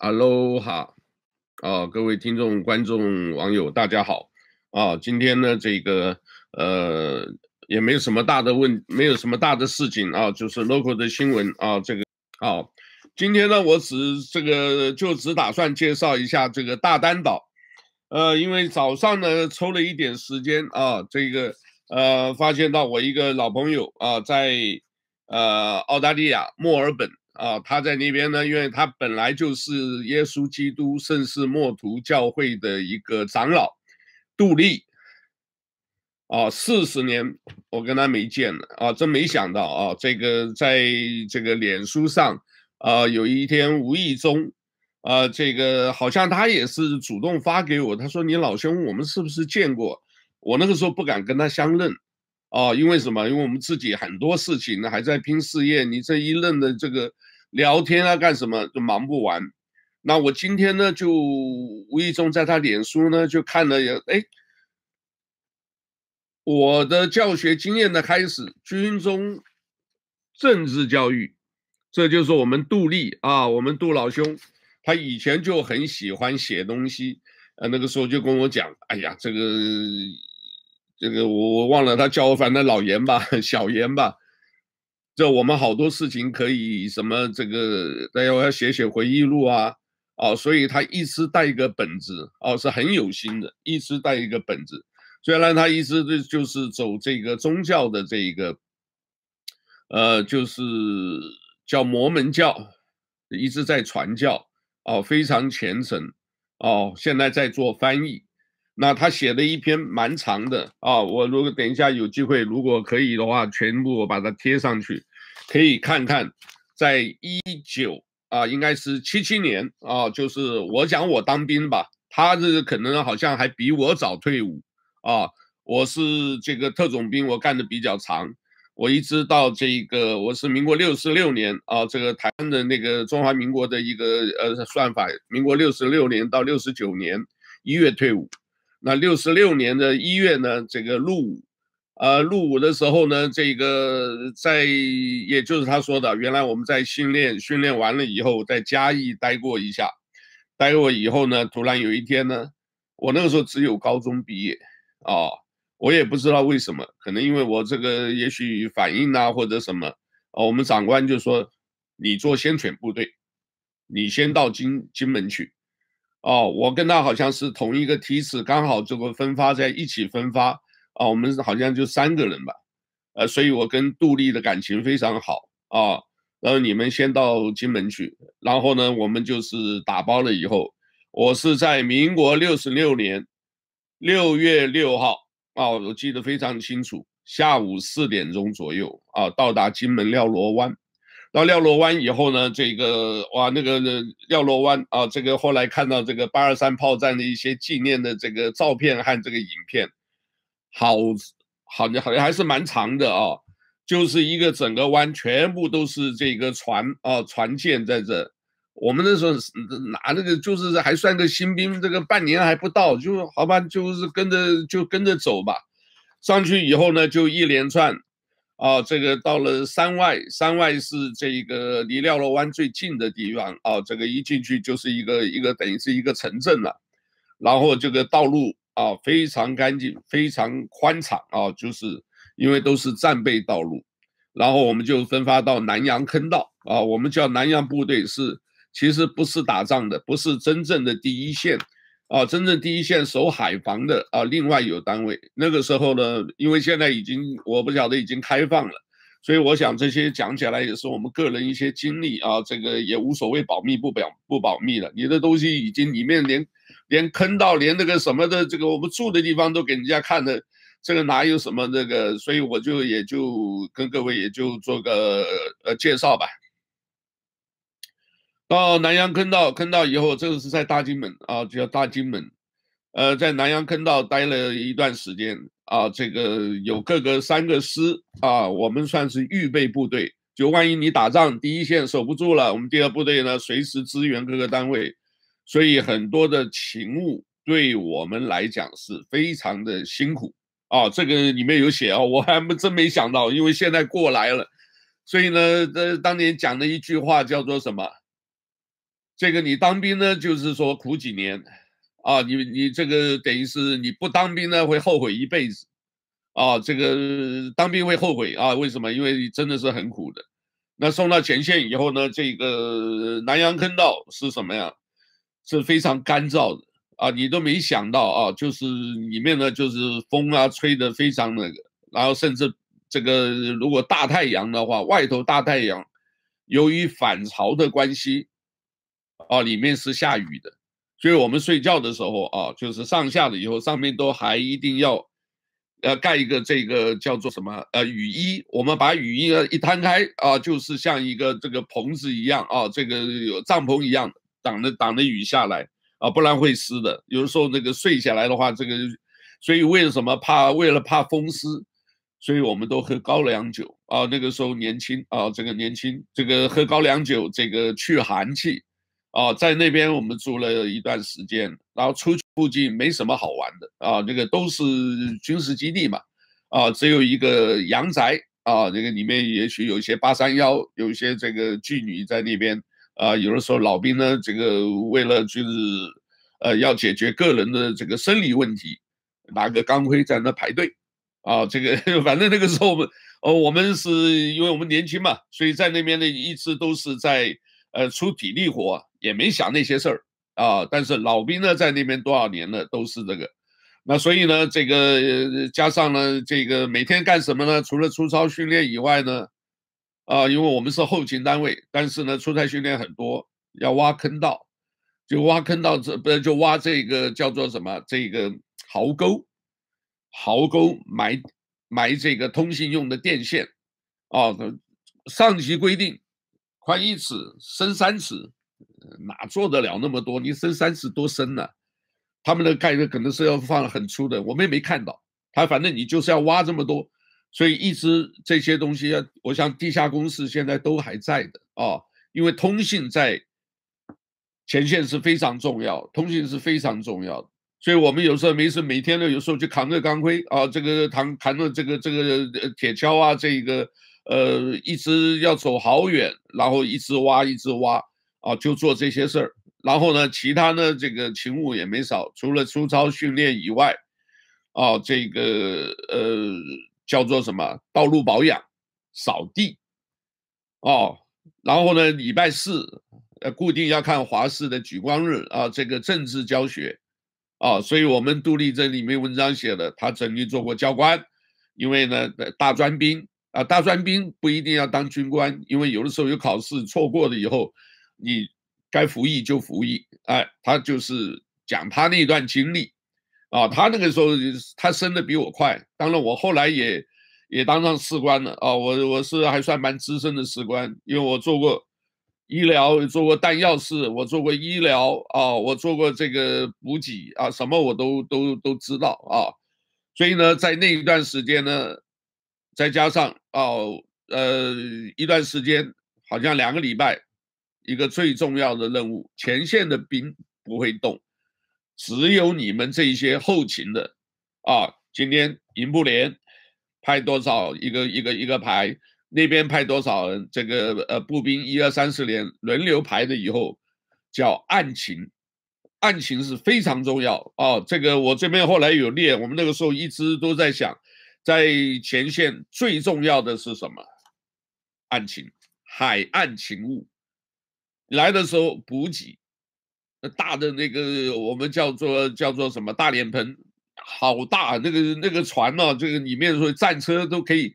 哈喽哈，啊，各位听众、观众、网友，大家好啊！今天呢，这个呃，也没有什么大的问，没有什么大的事情啊，就是 local 的新闻啊，这个、啊。今天呢，我只这个就只打算介绍一下这个大丹岛，呃，因为早上呢抽了一点时间啊，这个呃，发现到我一个老朋友啊，在呃澳大利亚墨尔本。啊，他在那边呢，因为他本来就是耶稣基督圣世默图教会的一个长老，杜立。啊，四十年我跟他没见了啊，真没想到啊，这个在这个脸书上啊，有一天无意中啊，这个好像他也是主动发给我，他说：“你老兄，我们是不是见过？”我那个时候不敢跟他相认。哦，因为什么？因为我们自己很多事情呢，还在拼事业。你这一任的这个聊天啊，干什么就忙不完。那我今天呢，就无意中在他脸书呢，就看了，哎，我的教学经验的开始，军中政治教育，这就是我们杜立啊，我们杜老兄，他以前就很喜欢写东西，呃，那个时候就跟我讲，哎呀，这个。这个我我忘了，他叫我反正老严吧，小严吧。这我们好多事情可以什么这个，大家要写写回忆录啊，哦，所以他一直带一个本子，哦，是很有心的，一直带一个本子。虽然他一直就就是走这个宗教的这一个，呃，就是叫摩门教，一直在传教，哦，非常虔诚，哦，现在在做翻译。那他写的一篇蛮长的啊，我如果等一下有机会，如果可以的话，全部我把它贴上去，可以看看，在一九啊，应该是七七年啊，就是我讲我当兵吧，他这可能好像还比我早退伍啊，我是这个特种兵，我干的比较长，我一直到这个我是民国六十六年啊，这个台湾的那个中华民国的一个呃算法，民国六十六年到六十九年一月退伍。那六十六年的一月呢，这个入伍，呃，入伍的时候呢，这个在，也就是他说的，原来我们在训练，训练完了以后，在嘉义待过一下，待过以后呢，突然有一天呢，我那个时候只有高中毕业，啊、我也不知道为什么，可能因为我这个也许反应啊或者什么，哦，我们长官就说，你做先遣部队，你先到金金门去。哦，我跟他好像是同一个梯次，刚好这个分发在一起分发啊，我们好像就三个人吧，呃，所以我跟杜丽的感情非常好啊。然后你们先到金门去，然后呢，我们就是打包了以后，我是在民国六十六年六月六号啊，我记得非常清楚，下午四点钟左右啊，到达金门廖罗湾。到廖罗湾以后呢，这个哇，那个廖罗湾啊，这个后来看到这个八二三炮战的一些纪念的这个照片和这个影片，好，好好像还是蛮长的啊，就是一个整个湾全部都是这个船啊，船舰在这。我们那时候拿那个就是还算个新兵，这个半年还不到，就好吧，就是跟着就跟着走吧。上去以后呢，就一连串。啊，这个到了山外，山外是这个离廖罗湾最近的地方啊。这个一进去就是一个一个等于是一个城镇了，然后这个道路啊非常干净，非常宽敞啊，就是因为都是战备道路。然后我们就分发到南洋坑道啊，我们叫南洋部队是其实不是打仗的，不是真正的第一线。啊，真正第一线守海防的啊，另外有单位。那个时候呢，因为现在已经我不晓得已经开放了，所以我想这些讲起来也是我们个人一些经历啊，这个也无所谓保密不保不保密了。你的东西已经里面连连坑道连那个什么的，这个我们住的地方都给人家看的，这个哪有什么这个？所以我就也就跟各位也就做个呃介绍吧。到南洋坑道，坑道以后，这个是在大金门啊，叫大金门，呃，在南洋坑道待了一段时间啊，这个有各个三个师啊，我们算是预备部队，就万一你打仗第一线守不住了，我们第二部队呢随时支援各个单位，所以很多的勤务对我们来讲是非常的辛苦啊，这个里面有写啊，我还真没想到，因为现在过来了，所以呢，这当年讲的一句话叫做什么？这个你当兵呢，就是说苦几年，啊，你你这个等于是你不当兵呢会后悔一辈子，啊，这个当兵会后悔啊？为什么？因为真的是很苦的。那送到前线以后呢，这个南洋坑道是什么呀？是非常干燥的啊，你都没想到啊，就是里面呢就是风啊吹得非常那个，然后甚至这个如果大太阳的话，外头大太阳，由于反潮的关系。啊，里面是下雨的，所以我们睡觉的时候啊，就是上下了以后，上面都还一定要，呃，盖一个这个叫做什么呃雨衣。我们把雨衣呢一摊开啊，就是像一个这个棚子一样啊，这个有帐篷一样的挡着挡着雨下来啊，不然会湿的。有的时候那个睡下来的话，这个所以为什么怕？为了怕风湿，所以我们都喝高粱酒啊。那个时候年轻啊，这个年轻，这个喝高粱酒，这个去寒气。啊，在那边我们住了一段时间，然后出去附近没什么好玩的啊，这个都是军事基地嘛，啊，只有一个阳宅啊，这个里面也许有一些八三幺，有一些这个妓女在那边啊，有的时候老兵呢，这个为了就是呃要解决个人的这个生理问题，拿个钢盔在那排队，啊，这个 反正那个时候我们哦，我们是因为我们年轻嘛，所以在那边呢一直都是在呃出体力活。也没想那些事儿啊，但是老兵呢，在那边多少年了，都是这个，那所以呢，这个加上呢，这个每天干什么呢？除了出操训练以外呢，啊，因为我们是后勤单位，但是呢，出差训练很多，要挖坑道，就挖坑道，这不就挖这个叫做什么？这个壕沟，壕沟埋埋这个通信用的电线，啊，上级规定，宽一尺，深三尺。哪做得了那么多？你深三尺多深呢？他们的盖的可能是要放很粗的，我们也没看到。他反正你就是要挖这么多，所以一直这些东西，我想地下工事现在都还在的啊。因为通信在前线是非常重要，通信是非常重要的。所以我们有时候没事，每天呢，有时候就扛着钢盔啊，这个扛扛着这个这个铁锹啊，这个呃，一直要走好远，然后一直挖，一直挖。啊，就做这些事儿，然后呢，其他呢，这个勤务也没少，除了出操训练以外，啊，这个呃叫做什么道路保养、扫地，哦，然后呢，礼拜四呃固定要看华视的举光日啊，这个政治教学，啊，所以我们杜立这里面文章写的，他曾经做过教官，因为呢大专兵啊，大专兵不一定要当军官，因为有的时候有考试错过了以后。你该服役就服役，哎，他就是讲他那段经历，啊，他那个时候他升的比我快，当然我后来也也当上士官了，啊，我我是还算蛮资深的士官，因为我做过医疗，做过弹药室，我做过医疗，啊，我做过这个补给，啊，什么我都都都知道，啊，所以呢，在那一段时间呢，再加上哦，呃，一段时间好像两个礼拜。一个最重要的任务，前线的兵不会动，只有你们这些后勤的啊。今天营部连派多少一个一个一个排，那边派多少人，这个呃步兵一二三四连轮流排的以后，叫案情，案情是非常重要啊。这个我这边后来有列，我们那个时候一直都在想，在前线最重要的是什么？案情，海岸勤务。来的时候补给，大的那个我们叫做叫做什么大脸盆，好大那个那个船呢、这个里面说战车都可以，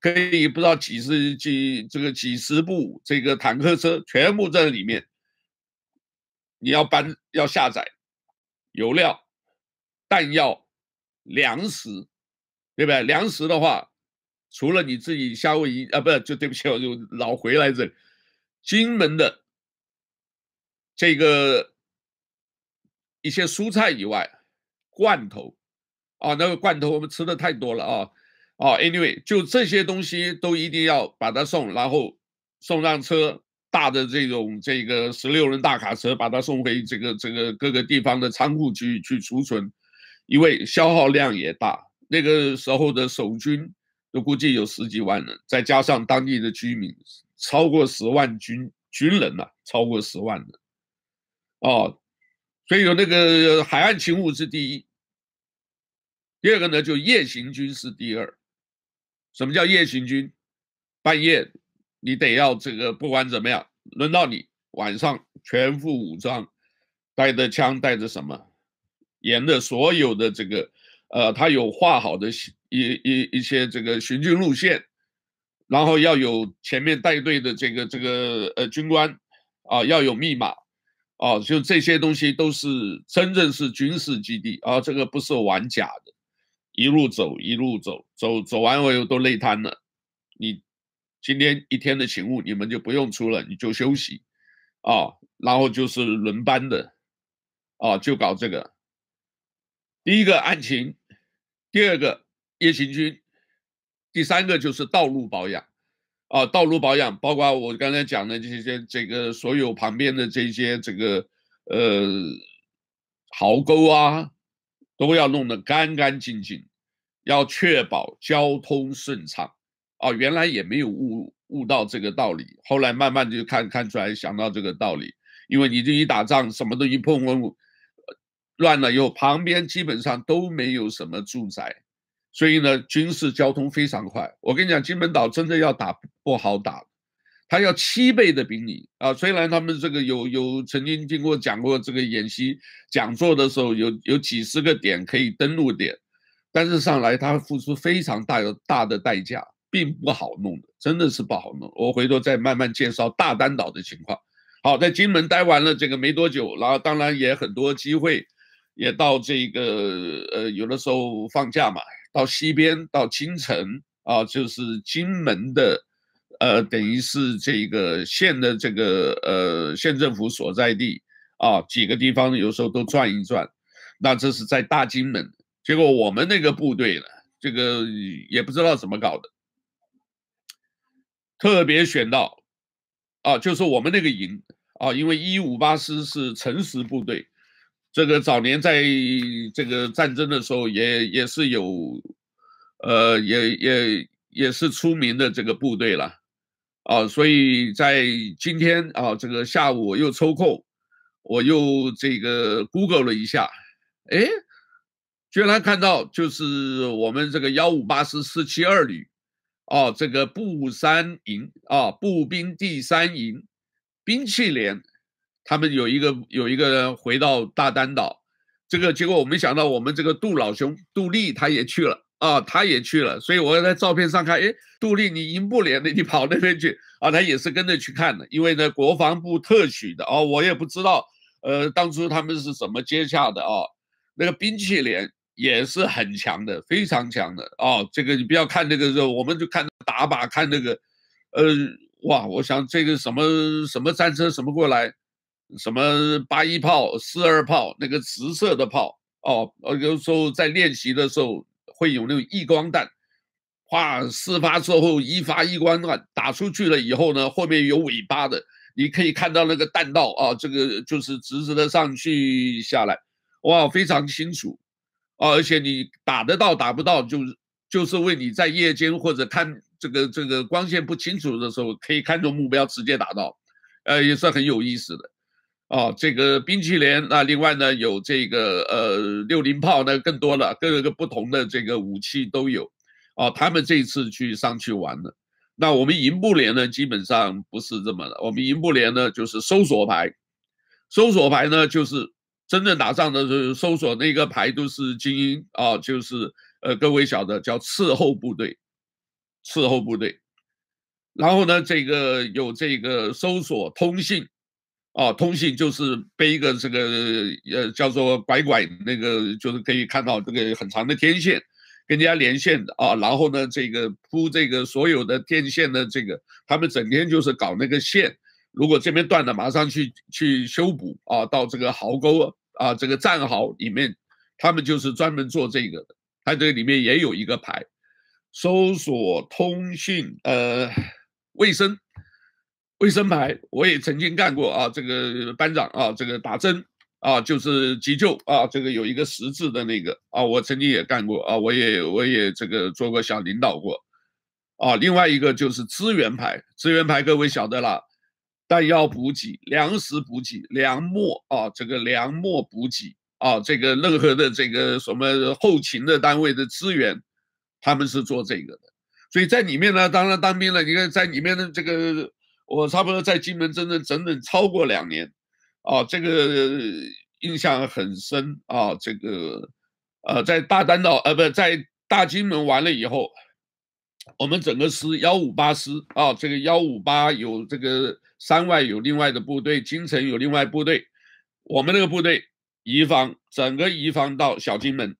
可以不知道几十几这个几十部这个坦克车全部在里面，你要搬要下载油料、弹药、粮食，对不对？粮食的话，除了你自己夏威夷啊，不是就对不起，我就老回来这里金门的。这个一些蔬菜以外，罐头啊，那个罐头我们吃的太多了啊啊，anyway，就这些东西都一定要把它送，然后送上车，大的这种这个十六人大卡车把它送回这个这个各个地方的仓库去去储存，因为消耗量也大。那个时候的守军都估计有十几万人，再加上当地的居民，超过十万军军人呐、超过十万人。哦，所以有那个海岸勤务是第一，第二个呢就夜行军是第二。什么叫夜行军？半夜你得要这个，不管怎么样，轮到你晚上全副武装，带着枪，带着什么，沿着所有的这个，呃，他有画好的一一一些这个行军路线，然后要有前面带队的这个这个呃军官啊，要有密码啊，就这些东西都是真正是军事基地啊，这个不是玩假的。一路走，一路走，走走完我又都累瘫了。你今天一天的勤务，你们就不用出了，你就休息，啊，然后就是轮班的，啊，就搞这个。第一个案情，第二个夜行军，第三个就是道路保养，啊，道路保养包括我刚才讲的这些，这个所有旁边的这些这个呃壕沟啊，都要弄得干干净净。要确保交通顺畅，哦，原来也没有悟悟到这个道理，后来慢慢就看看出来，想到这个道理，因为你这一打仗，什么东西碰碰乱了以后，旁边基本上都没有什么住宅，所以呢，军事交通非常快。我跟你讲，金门岛真的要打不好打，他要七倍的兵力啊！虽然他们这个有有曾经经过讲过这个演习讲座的时候，有有几十个点可以登陆点。但是上来他付出非常大的大的代价，并不好弄的，真的是不好弄。我回头再慢慢介绍大丹岛的情况。好，在金门待完了这个没多久，然后当然也很多机会，也到这个呃有的时候放假嘛，到西边到金城啊，就是金门的呃等于是这个县的这个呃县政府所在地啊，几个地方有时候都转一转。那这是在大金门。结果我们那个部队呢，这个也不知道怎么搞的，特别选到，啊，就是我们那个营啊，因为一五八师是诚实部队，这个早年在这个战争的时候也也是有，呃，也也也是出名的这个部队了，啊，所以在今天啊，这个下午我又抽空，我又这个 Google 了一下，哎。居然看到就是我们这个幺五八师四七二旅，啊，这个步三营啊，步兵第三营兵器连，他们有一个有一个人回到大丹岛，这个结果我没想到，我们这个杜老兄杜立他也去了啊，他也去了，所以我在照片上看，哎，杜立你营部连的，你跑那边去啊，他也是跟着去看的，因为呢国防部特许的哦，我也不知道，呃，当初他们是怎么接洽的啊，那个兵器连。也是很强的，非常强的哦。这个你不要看那个时候，我们就看打靶，看那个，呃，哇！我想这个什么什么战车什么过来，什么八一炮、四二炮，那个直射的炮哦。有时候在练习的时候会有那种一光弹，哇！四发之后一发一光弹打出去了以后呢，后面有尾巴的，你可以看到那个弹道啊，这个就是直直的上去下来，哇，非常清楚。啊，而且你打得到打不到，就是就是为你在夜间或者看这个这个光线不清楚的时候，可以看中目标直接打到，呃，也是很有意思的。哦，这个冰淇淋，那另外呢有这个呃六零炮，呢更多了，各个不同的这个武器都有。哦，他们这一次去上去玩的。那我们营部连呢，基本上不是这么的。我们营部连呢就是搜索排，搜索排呢就是。真正打仗的时候，搜索那个排都是精英啊，就是呃，各位晓得叫伺候部队，伺候部队。然后呢，这个有这个搜索通信，啊，通信就是背一个这个呃叫做拐拐那个，就是可以看到这个很长的天线，跟人家连线的啊。然后呢，这个铺这个所有的电线的这个，他们整天就是搞那个线。如果这边断了，马上去去修补啊，到这个壕沟啊，这个战壕里面，他们就是专门做这个的。它这里面也有一个牌，搜索、通讯、呃，卫生、卫生牌，我也曾经干过啊。这个班长啊，这个打针啊，就是急救啊，这个有一个十字的那个啊，我曾经也干过啊，我也我也这个做过小领导过啊。另外一个就是资源牌，资源牌各位晓得了。弹药补给、粮食补给、粮墨啊，这个粮墨补给啊，这个任何的这个什么后勤的单位的资源，他们是做这个的。所以在里面呢，当然当兵了。你看在里面的这个，我差不多在金门整整整整超过两年，啊，这个印象很深啊。这个呃，在大丹岛呃，不在大金门完了以后，我们整个师幺五八师啊，这个幺五八有这个山外有另外的部队，金城有另外部队，我们那个部队移防，整个移防到小金门，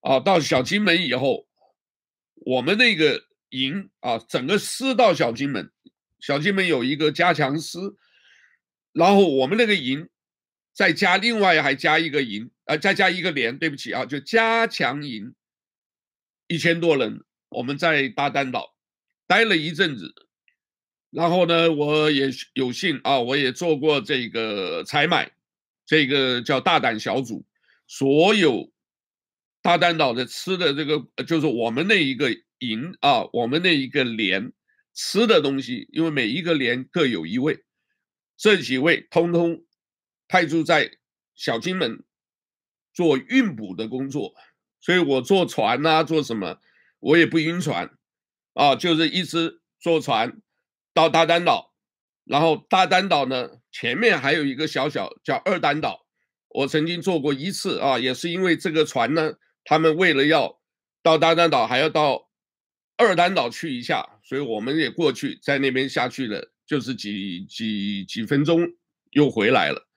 啊，到小金门以后。我们那个营啊，整个师到小金门，小金门有一个加强师，然后我们那个营再加另外还加一个营，啊，再加一个连，对不起啊，就加强营，一千多人，我们在大丹岛待了一阵子，然后呢，我也有幸啊，我也做过这个采买，这个叫大胆小组，所有。大丹岛的吃的这个就是我们那一个营啊，我们那一个连吃的东西，因为每一个连各有一位，这几位通通派驻在小金门做运补的工作，所以我坐船呐、做什么我也不晕船。啊，就是一直坐船到大丹岛，然后大丹岛呢前面还有一个小小叫二丹岛，我曾经坐过一次啊，也是因为这个船呢。他们为了要到大丹岛，还要到二丹岛去一下，所以我们也过去，在那边下去了，就是几几几分钟又回来了。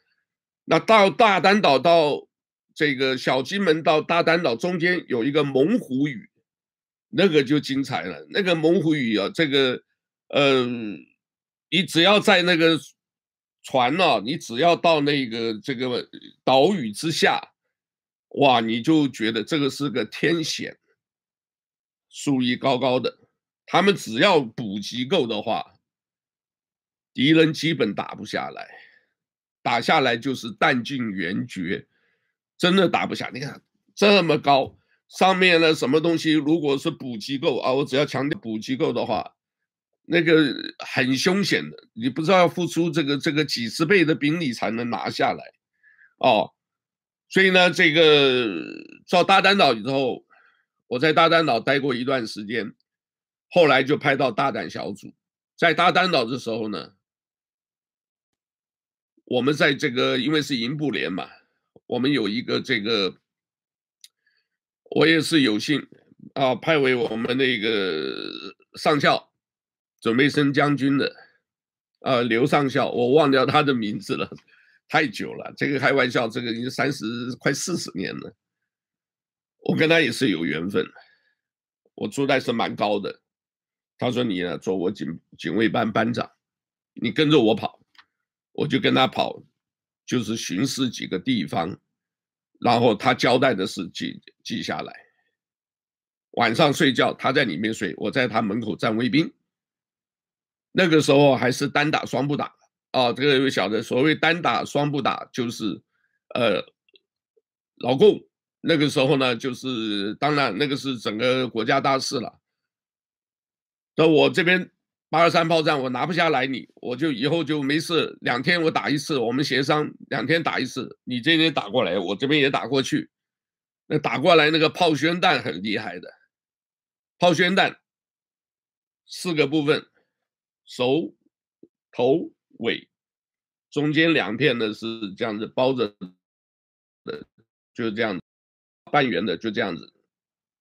那到大丹岛到这个小金门到大丹岛中间有一个猛虎屿，那个就精彩了。那个猛虎屿啊，这个呃，你只要在那个船呢、啊，你只要到那个这个岛屿之下。哇，你就觉得这个是个天险，树立高高的，他们只要补给够的话，敌人基本打不下来，打下来就是弹尽援绝，真的打不下。你看这么高，上面的什么东西，如果是补给够啊，我只要强调补给够的话，那个很凶险的，你不知道要付出这个这个几十倍的兵力才能拿下来，哦。所以呢，这个到大丹岛以后，我在大丹岛待过一段时间，后来就派到大胆小组。在大丹岛的时候呢，我们在这个因为是营部连嘛，我们有一个这个，我也是有幸啊，派为我们那个上校，准备升将军的，啊，刘上校，我忘掉他的名字了。太久了，这个开玩笑，这个已经三十快四十年了。我跟他也是有缘分，我出代是蛮高的。他说：“你呢，做我警警卫班班长，你跟着我跑，我就跟他跑，就是巡视几个地方，然后他交代的事记记下来。晚上睡觉，他在里面睡，我在他门口站卫兵。那个时候还是单打双不打。”啊，这个有晓得，所谓单打双不打，就是，呃，老共那个时候呢，就是当然那个是整个国家大事了。那我这边八二三炮战我拿不下来你，我就以后就没事，两天我打一次，我们协商两天打一次，你这边打过来，我这边也打过去。那打过来那个炮宣弹很厉害的，炮宣弹四个部分，手、头。尾，中间两片呢是这样子包着的，就是这样子，半圆的就这样子，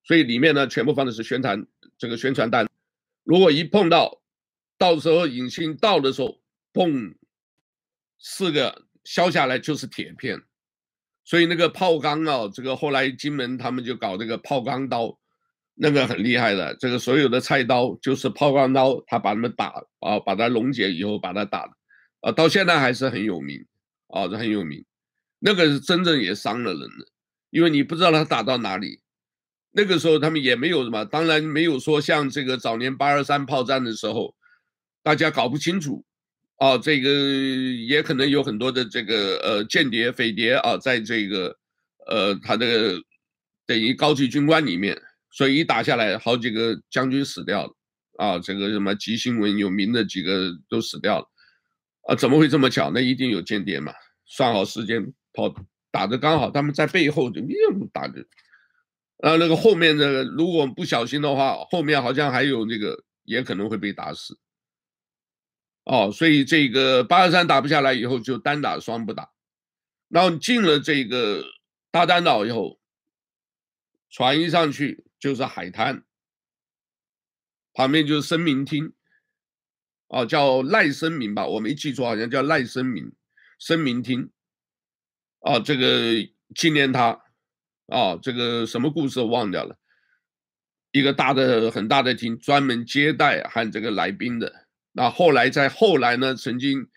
所以里面呢全部放的是宣传这个宣传弹，如果一碰到，到时候引信到的时候，砰，四个削下来就是铁片，所以那个炮钢啊，这个后来金门他们就搞这个炮钢刀。那个很厉害的，这个所有的菜刀就是炮钢刀，他把他们打啊，把它溶解以后把它打。啊，到现在还是很有名，啊，这很有名。那个是真正也伤了人的，因为你不知道他打到哪里。那个时候他们也没有什么，当然没有说像这个早年八二三炮战的时候，大家搞不清楚，啊，这个也可能有很多的这个呃间谍匪谍啊，在这个呃他的等于高级军官里面，所以一打下来，好几个将军死掉了，啊，这个什么吉星文有名的几个都死掉了。啊，怎么会这么巧？那一定有间谍嘛，算好时间跑打的刚好，他们在背后就打的，啊，那个后面的如果不小心的话，后面好像还有那个也可能会被打死。哦，所以这个八二三打不下来以后，就单打双不打，然后进了这个大丹岛以后，船一上去就是海滩，旁边就是生明厅。哦，叫赖声明吧，我没记错，好像叫赖声明，声明厅。哦，这个纪念他，哦，这个什么故事我忘掉了。一个大的很大的厅，专门接待和这个来宾的。那后来在后来呢，曾经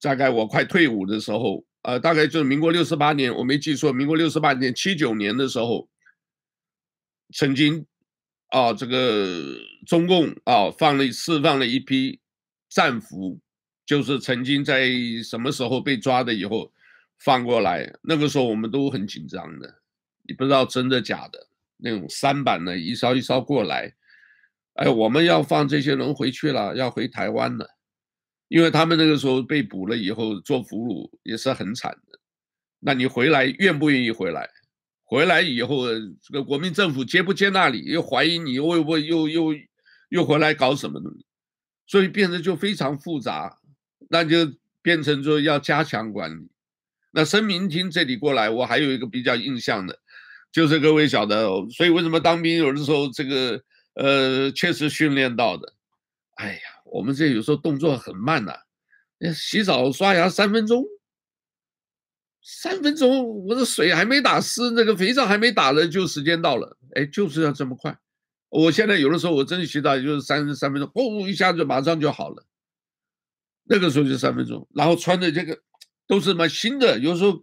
大概我快退伍的时候，呃，大概就是民国六十八年，我没记错，民国六十八年七九年的时候，曾经啊，这个中共啊放了释放了一批。战俘就是曾经在什么时候被抓的，以后放过来，那个时候我们都很紧张的，你不知道真的假的。那种三板呢，一艘一艘过来，哎，我们要放这些人回去了，要回台湾了，因为他们那个时候被捕了以后做俘虏也是很惨的。那你回来愿不愿意回来？回来以后，这个国民政府接不接纳你？又怀疑你，会不会又又又回来搞什么东西？所以变得就非常复杂，那就变成说要加强管理。那声明厅这里过来，我还有一个比较印象的，就是各位晓得，所以为什么当兵有的时候这个呃确实训练到的。哎呀，我们这有时候动作很慢呐、啊，洗澡刷牙三分钟，三分钟，我的水还没打湿，那个肥皂还没打了，就时间到了，哎，就是要这么快。我现在有的时候我真的洗澡就是三三分钟，哦，一下子马上就好了。那个时候就三分钟，然后穿的这个都是什么新的，有时候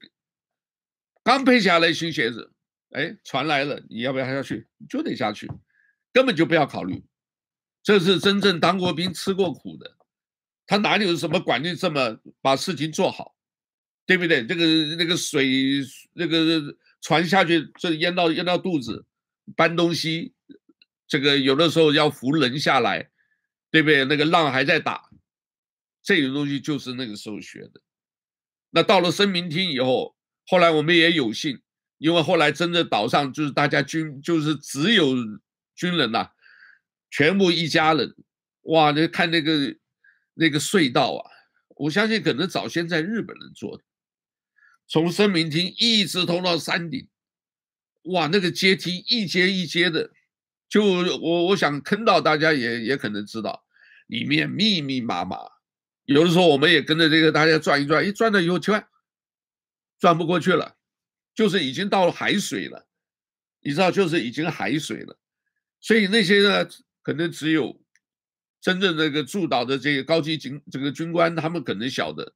刚配下来新鞋子，哎，船来了，你要不要下去？就得下去，根本就不要考虑。这是真正当过兵、吃过苦的，他哪里有什么管理这么把事情做好，对不对？这个那个水，那个船下去，这淹到淹到肚子，搬东西。这个有的时候要扶人下来，对不对？那个浪还在打，这个东西就是那个时候学的。那到了声明厅以后，后来我们也有幸，因为后来真的岛上就是大家军，就是只有军人呐、全部一家人，哇！那看那个那个隧道啊，我相信可能早先在日本人做的，从声明厅一直通到山顶，哇！那个阶梯一阶一阶的。就我我想坑到大家也也可能知道，里面密密麻麻，有的时候我们也跟着这个大家转一转，一转了以后，奇怪，转不过去了，就是已经到了海水了，你知道，就是已经海水了，所以那些呢，可能只有真正那个驻岛的这个高级警这个军官，他们可能晓得，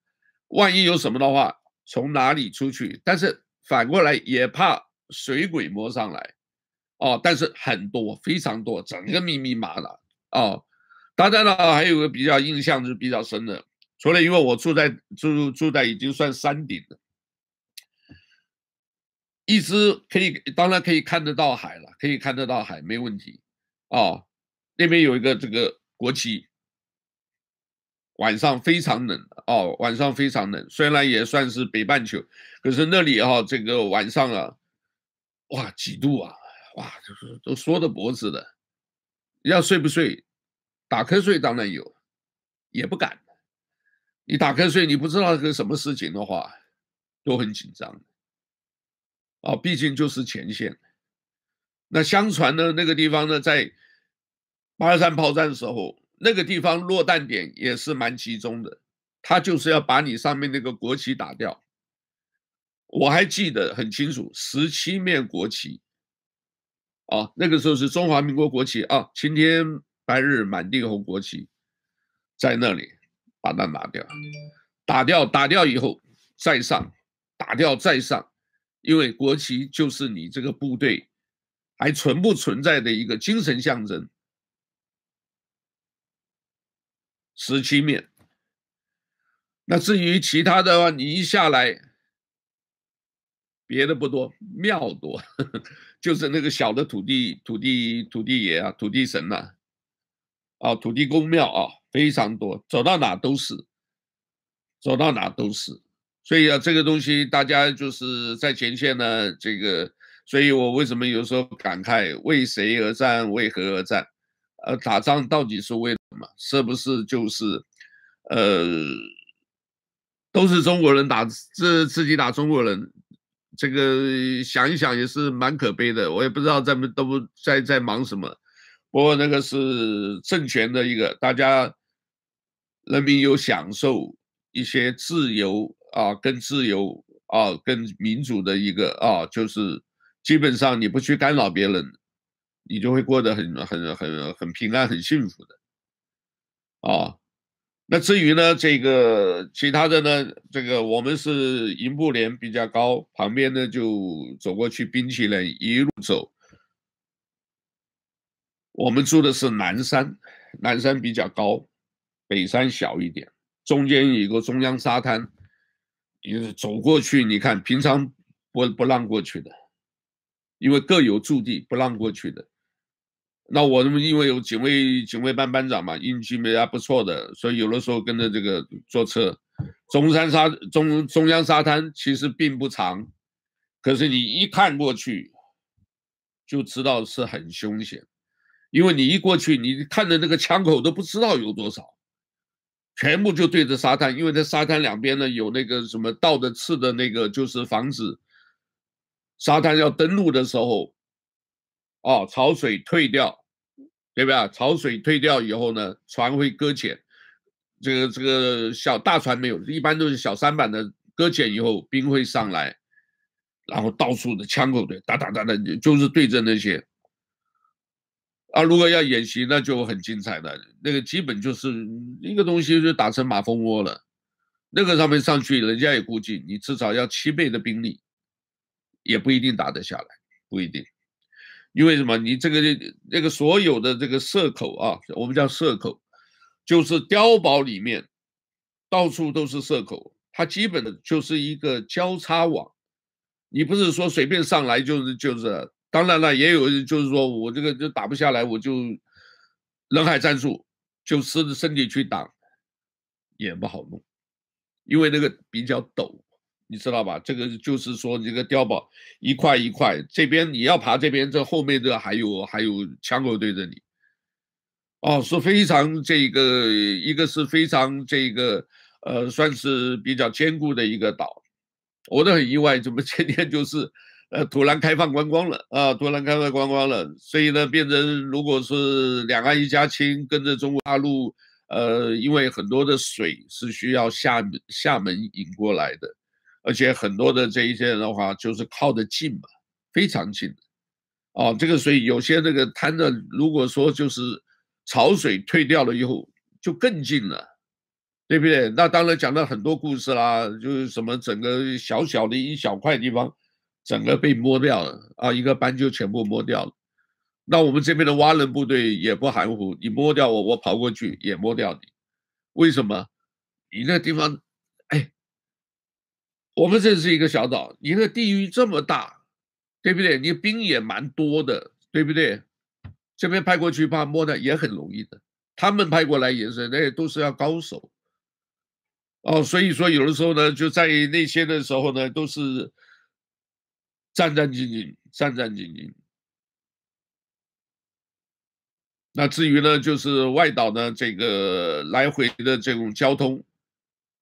万一有什么的话，从哪里出去，但是反过来也怕水鬼摸上来。哦，但是很多，非常多，整个密密麻麻。哦，当然了，还有个比较印象是比较深的，除了因为我住在住住在已经算山顶了，一直可以，当然可以看得到海了，可以看得到海，没问题。哦，那边有一个这个国旗，晚上非常冷。哦，晚上非常冷，虽然也算是北半球，可是那里哈、哦，这个晚上啊，哇，几度啊！哇，就是都缩着脖子的，要睡不睡？打瞌睡当然有，也不敢。你打瞌睡，你不知道个什么事情的话，都很紧张。哦，毕竟就是前线。那相传呢，那个地方呢，在八二三炮战的时候，那个地方落弹点也是蛮集中的，他就是要把你上面那个国旗打掉。我还记得很清楚，十七面国旗。哦，那个时候是中华民国国旗啊，青天白日满地红国旗，在那里把它拿掉，打掉，打掉以后再上，打掉再上，因为国旗就是你这个部队还存不存在的一个精神象征。十七面，那至于其他的话，你一下来，别的不多，庙多。呵 呵就是那个小的土地、土地、土地爷啊，土地神呐、啊，土地公庙啊，非常多，走到哪都是。走到哪都是。所以啊，这个东西大家就是在前线呢，这个，所以我为什么有时候感慨，为谁而战，为何而战？呃，打仗到底是为什么？是不是就是，呃，都是中国人打自自己打中国人？这个想一想也是蛮可悲的。我也不知道在们都不在在忙什么。不过那个是政权的一个，大家人民有享受一些自由啊，跟自由啊，跟民主的一个啊，就是基本上你不去干扰别人，你就会过得很很很很平安、很幸福的啊。那至于呢，这个其他的呢，这个我们是营部连比较高，旁边呢就走过去，冰淇淋一路走。我们住的是南山，南山比较高，北山小一点，中间有个中央沙滩，你走过去，你看平常不不让过去的，因为各有驻地，不让过去的。那我们因为有警卫警卫班班长嘛，运气还不错的，所以有的时候跟着这个坐车，中山沙中中央沙滩其实并不长，可是你一看过去，就知道是很凶险。因为你一过去，你看的那个枪口都不知道有多少，全部就对着沙滩。因为在沙滩两边呢有那个什么倒的刺的那个，就是防止沙滩要登陆的时候，哦，潮水退掉，对吧？潮水退掉以后呢，船会搁浅。这个这个小大船没有，一般都是小舢板的，搁浅以后兵会上来，然后到处的枪口对哒哒哒的，就是对着那些。啊，如果要演习，那就很精彩的。那个基本就是一个东西，就打成马蜂窝了。那个上面上去，人家也估计你至少要七倍的兵力，也不一定打得下来，不一定。因为什么？你这个那个所有的这个射口啊，我们叫射口，就是碉堡里面到处都是射口，它基本的就是一个交叉网。你不是说随便上来就是就是。当然了，也有就是说我这个就打不下来，我就人海战术，就尸着身体去挡，也不好弄，因为那个比较陡，你知道吧？这个就是说这个碉堡一块一块，这边你要爬这边，这后面的还有还有枪口对着你，哦，是非常这个一个是非常这个呃算是比较坚固的一个岛，我都很意外，怎么今天就是。呃，突然开放观光了啊！突然开放观光了，所以呢，变成如果是两岸一家亲，跟着中国大陆，呃，因为很多的水是需要厦门厦门引过来的，而且很多的这一些人的话，就是靠得近嘛，非常近。哦，这个所以有些那个滩的，如果说就是潮水退掉了以后，就更近了，对不对？那当然讲了很多故事啦，就是什么整个小小的一小块地方。整个被摸掉了啊！一个班就全部摸掉了。那我们这边的蛙人部队也不含糊，你摸掉我，我跑过去也摸掉你。为什么？你那地方，哎，我们这是一个小岛，你那地域这么大，对不对？你兵也蛮多的，对不对？这边派过去怕摸的也很容易的，他们派过来也是，那都是要高手。哦，所以说有的时候呢，就在那些的时候呢，都是。战战兢兢，战战兢兢。那至于呢，就是外岛呢，这个来回的这种交通，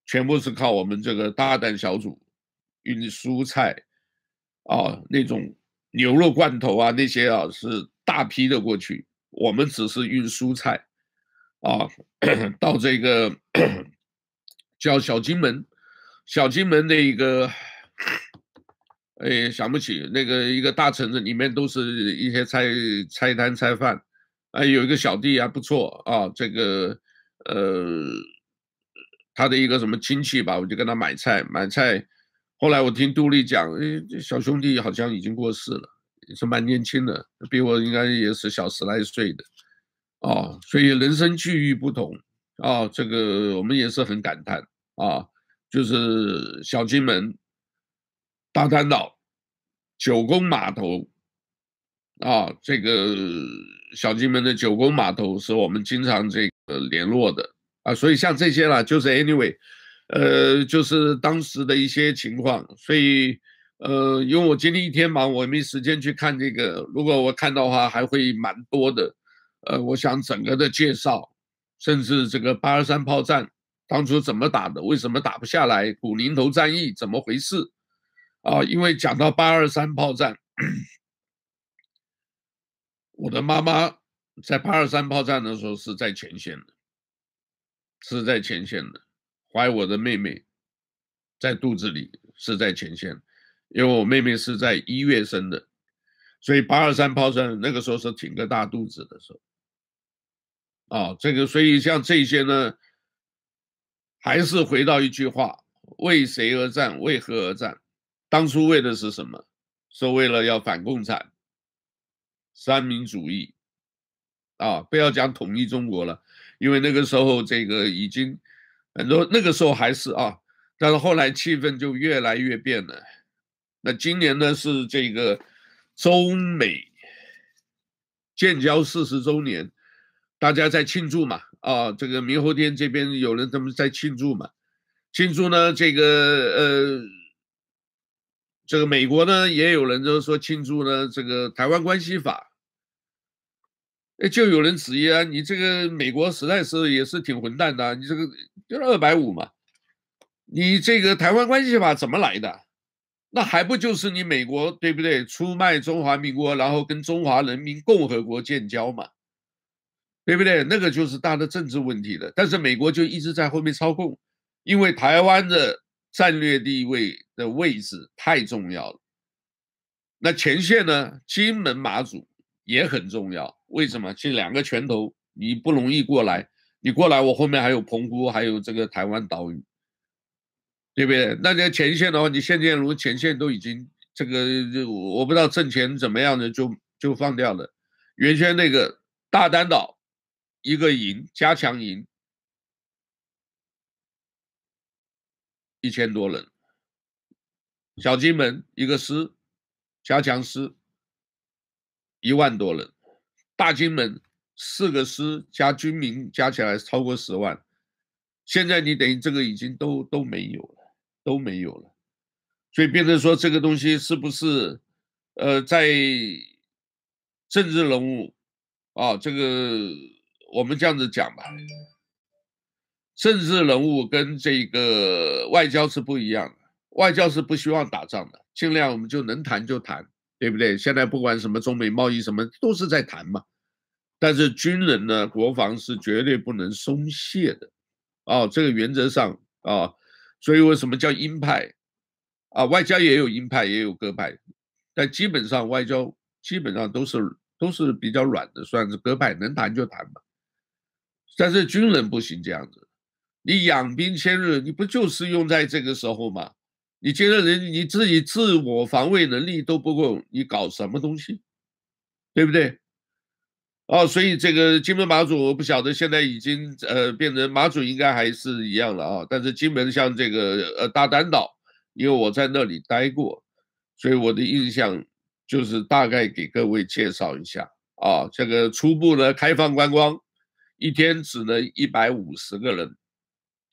全部是靠我们这个大胆小组运蔬菜啊，那种牛肉罐头啊，那些啊是大批的过去，我们只是运蔬菜啊，到这个 叫小金门，小金门的一个。哎，想不起那个一个大城市里面都是一些菜菜摊菜贩，啊，有一个小弟还不错啊，这个呃，他的一个什么亲戚吧，我就跟他买菜买菜，后来我听杜丽讲，哎，这小兄弟好像已经过世了，是蛮年轻的，比我应该也是小十来岁的，啊，所以人生际遇不同啊，这个我们也是很感叹啊，就是小金门。大滩岛、九宫码头，啊，这个小金门的九宫码头是我们经常这个联络的啊，所以像这些啦，就是 anyway，呃，就是当时的一些情况，所以呃，因为我今天一天忙，我也没时间去看这个。如果我看到的话，还会蛮多的。呃，我想整个的介绍，甚至这个八二三炮战当初怎么打的，为什么打不下来，古宁头战役怎么回事啊？因为讲到八二三炮战，我的妈妈在八二三炮战的时候是在前线的，是在前线的。怀我的妹妹，在肚子里是在前线，因为我妹妹是在一月生的，所以八二三炮战那个时候是挺个大肚子的时候，啊，这个所以像这些呢，还是回到一句话：为谁而战？为何而战？当初为的是什么？是为了要反共产、三民主义，啊，不要讲统一中国了，因为那个时候这个已经。很多那个时候还是啊，但是后来气氛就越来越变了。那今年呢是这个中美建交四十周年，大家在庆祝嘛啊，这个明后天这边有人他们在庆祝嘛，庆祝呢这个呃，这个美国呢也有人就是说庆祝呢这个台湾关系法。哎，就有人质疑啊，你这个美国实在是也是挺混蛋的，你这个就是二百五嘛，你这个台湾关系法怎么来的？那还不就是你美国对不对？出卖中华民国，然后跟中华人民共和国建交嘛，对不对？那个就是大的政治问题了。但是美国就一直在后面操控，因为台湾的战略地位的位置太重要了。那前线呢？金门、马祖也很重要。为什么？这两个拳头你不容易过来，你过来我后面还有澎湖，还有这个台湾岛屿，对不对？那在前线的话，你现在如前线都已经这个，我不知道挣钱怎么样的，就就放掉了。原先那个大嶝岛一个营加强营一千多人，小金门一个师加强师一万多人。大金门四个师加军民加起来超过十万，现在你等于这个已经都都没有了，都没有了，所以变成说这个东西是不是，呃，在政治人物啊，这个我们这样子讲吧，政治人物跟这个外交是不一样的，外交是不希望打仗的，尽量我们就能谈就谈。对不对？现在不管什么中美贸易什么，都是在谈嘛。但是军人呢，国防是绝对不能松懈的，哦，这个原则上啊，所以为什么叫鹰派？啊，外交也有鹰派，也有鸽派，但基本上外交基本上都是都是比较软的，算是鸽派，能谈就谈嘛。但是军人不行这样子，你养兵千日，你不就是用在这个时候吗？你觉得人你自己自我防卫能力都不够，你搞什么东西，对不对？哦，所以这个金门马祖我不晓得，现在已经呃变成马祖应该还是一样了啊。但是金门像这个呃大嶝岛，因为我在那里待过，所以我的印象就是大概给各位介绍一下啊。这个初步呢开放观光，一天只能一百五十个人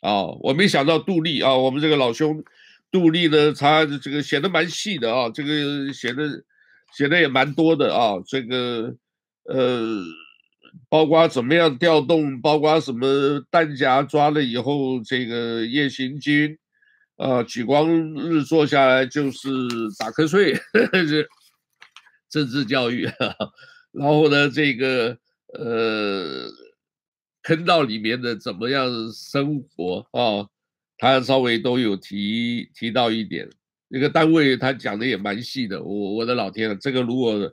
啊。我没想到杜丽啊，我们这个老兄。杜丽呢，他这个写的蛮细的啊，这个写的写的也蛮多的啊，这个呃，包括怎么样调动，包括什么弹夹抓了以后，这个夜行军啊，举光日坐下来就是打瞌睡，呵 呵是政治教育，然后呢，这个呃，坑道里面的怎么样生活啊？他稍微都有提提到一点，那个单位他讲的也蛮细的。我我的老天啊，这个如果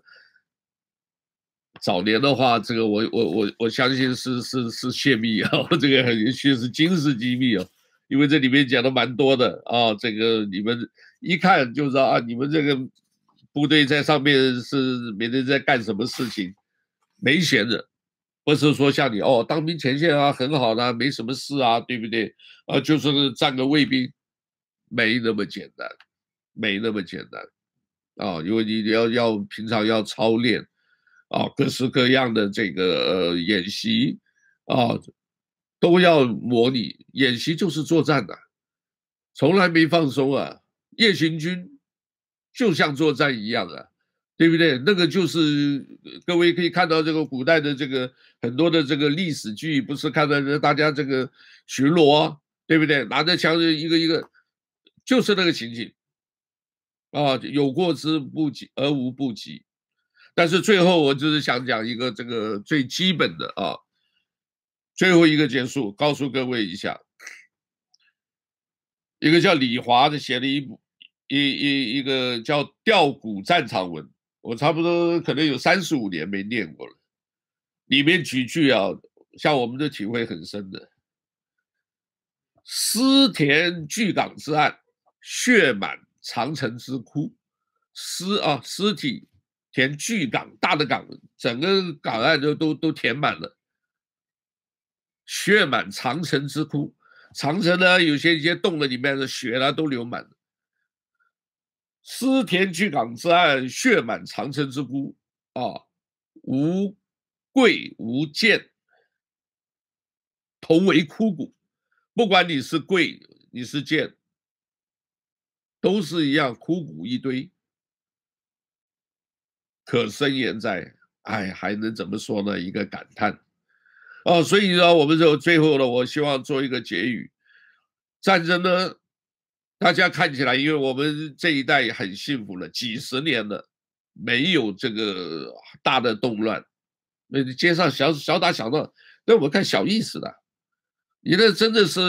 早年的话，这个我我我我相信是是是泄密啊，这个很也许是军事机密啊，因为这里面讲的蛮多的啊。这个你们一看就知道啊，你们这个部队在上面是每天在干什么事情，没闲着。不是说像你哦，当兵前线啊，很好的，没什么事啊，对不对？啊，就是站个卫兵，没那么简单，没那么简单，啊，因为你要要平常要操练，啊，各式各样的这个呃演习，啊，都要模拟，演习就是作战的，从来没放松啊。夜行军就像作战一样啊，对不对？那个就是各位可以看到这个古代的这个很多的这个历史剧，不是看到大家这个巡逻，对不对？拿着枪一个一个，就是那个情景啊，有过之不及而无不及。但是最后我就是想讲一个这个最基本的啊，最后一个结束，告诉各位一下，一个叫李华的写了一部。一一一个叫《吊古战场文》，我差不多可能有三十五年没念过了。里面几句啊，像我们的体会很深的：“尸田巨港之岸，血满长城之窟。”尸啊，尸体填巨港，大的港，整个港岸都都都填满了。血满长城之窟，长城呢，有些一些洞的里面的血啊都流满了。思田巨港之岸，血满长城之孤。啊，无贵无贱，同为枯骨。不管你是贵，你是贱，都是一样枯骨一堆。可生焉哉？哎，还能怎么说呢？一个感叹。哦，所以呢，我们就最后呢，我希望做一个结语。战争呢？大家看起来，因为我们这一代很幸福了，几十年了，没有这个大的动乱，那街上小小打小闹，那我看小意思的。你那真的是，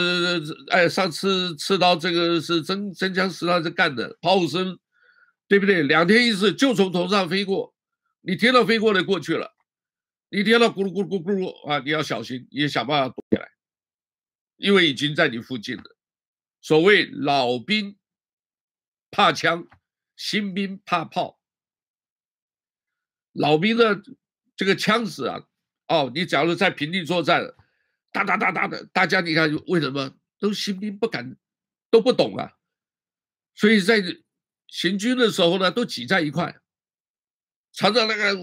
哎，上次刺刀这个是真真枪实弹在干的，炮声，对不对？两天一次就从头上飞过，你听到飞过的过去了，你听到咕噜咕噜咕噜咕噜啊，你要小心，你也想办法躲起来，因为已经在你附近了。所谓老兵怕枪，新兵怕炮。老兵的这个枪子啊，哦，你假如在平地作战，哒哒哒哒的，大家你看为什么都新兵不敢，都不懂啊？所以在行军的时候呢，都挤在一块，常常那个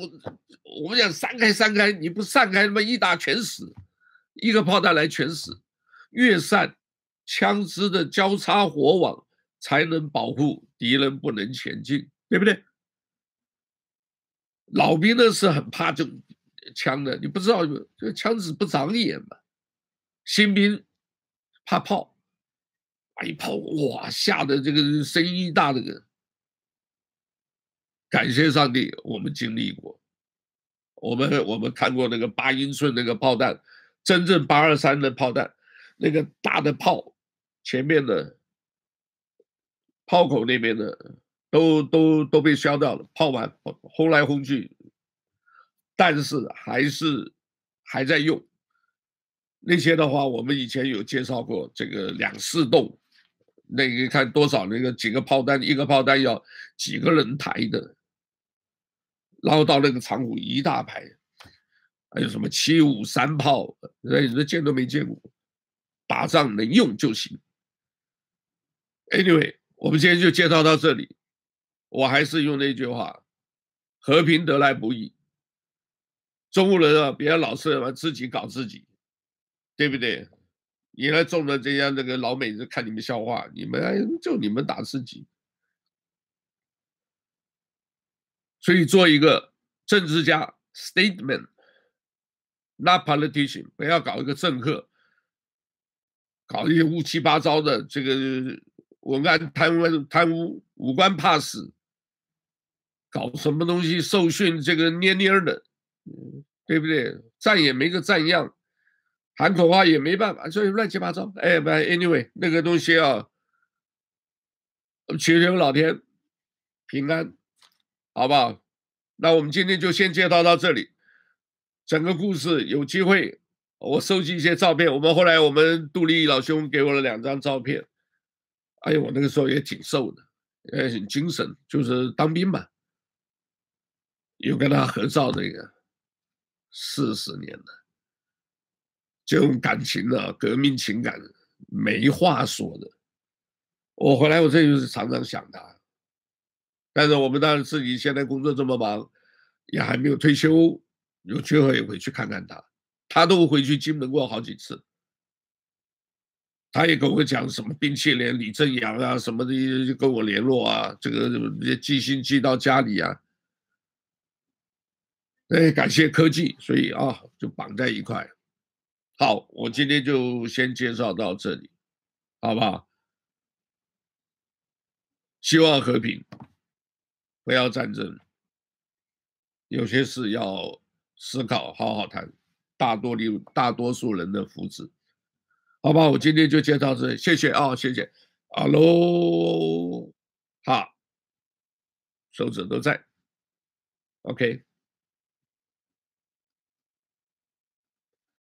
我们讲散开散开，你不散开，他妈一打全死，一个炮弹来全死，越散。枪支的交叉火网才能保护敌人不能前进，对不对？老兵呢是很怕这枪的，你不知道这枪子不长眼嘛？新兵怕炮，一炮哇吓得这个声音大，的个感谢上帝，我们经历过，我们我们看过那个八英寸那个炮弹，真正八二三的炮弹，那个大的炮。前面的炮口那边的都都都被削掉了，炮完轰来轰去，但是还是还在用。那些的话，我们以前有介绍过，这个两四洞，那个看多少那个几个炮弹，一个炮弹要几个人抬的，然后到那个长湖一大排，还有什么七五三炮，那你见都没见过，打仗能用就行。Anyway，我们今天就介绍到这里。我还是用那句话：和平得来不易。中国人啊，别老是什么自己搞自己，对不对？你来中了这样那个老美子看你们笑话，你们就你们打自己。所以做一个政治家，statement，not politician，不要搞一个政客，搞一些乌七八糟的这个。文案贪污贪污，武官怕死，搞什么东西受训这个蔫蔫的，对不对？站也没个站样，喊口号也没办法，所以乱七八糟。哎，不，anyway，那个东西啊，祈求老天平安，好不好？那我们今天就先介绍到这里。整个故事有机会，我收集一些照片。我们后来，我们杜立老兄给我了两张照片。哎呀，我那个时候也挺瘦的，也很精神，就是当兵嘛。有跟他合照那个，四十年了，这种感情啊，革命情感没话说的。我回来，我这就是常常想他。但是我们当然自己现在工作这么忙，也还没有退休，有机会也回去看看他。他都回去金门过好几次。他也跟我讲什么冰淇淋李正阳啊什么的，就跟我联络啊，这个寄信寄到家里啊。哎，感谢科技，所以啊，就绑在一块。好，我今天就先介绍到这里，好不好？希望和平，不要战争。有些事要思考，好好谈，大多数大多数人的福祉，好吧？我今天就介绍到这里，谢谢啊，谢谢。哈喽，好，手指都在，OK。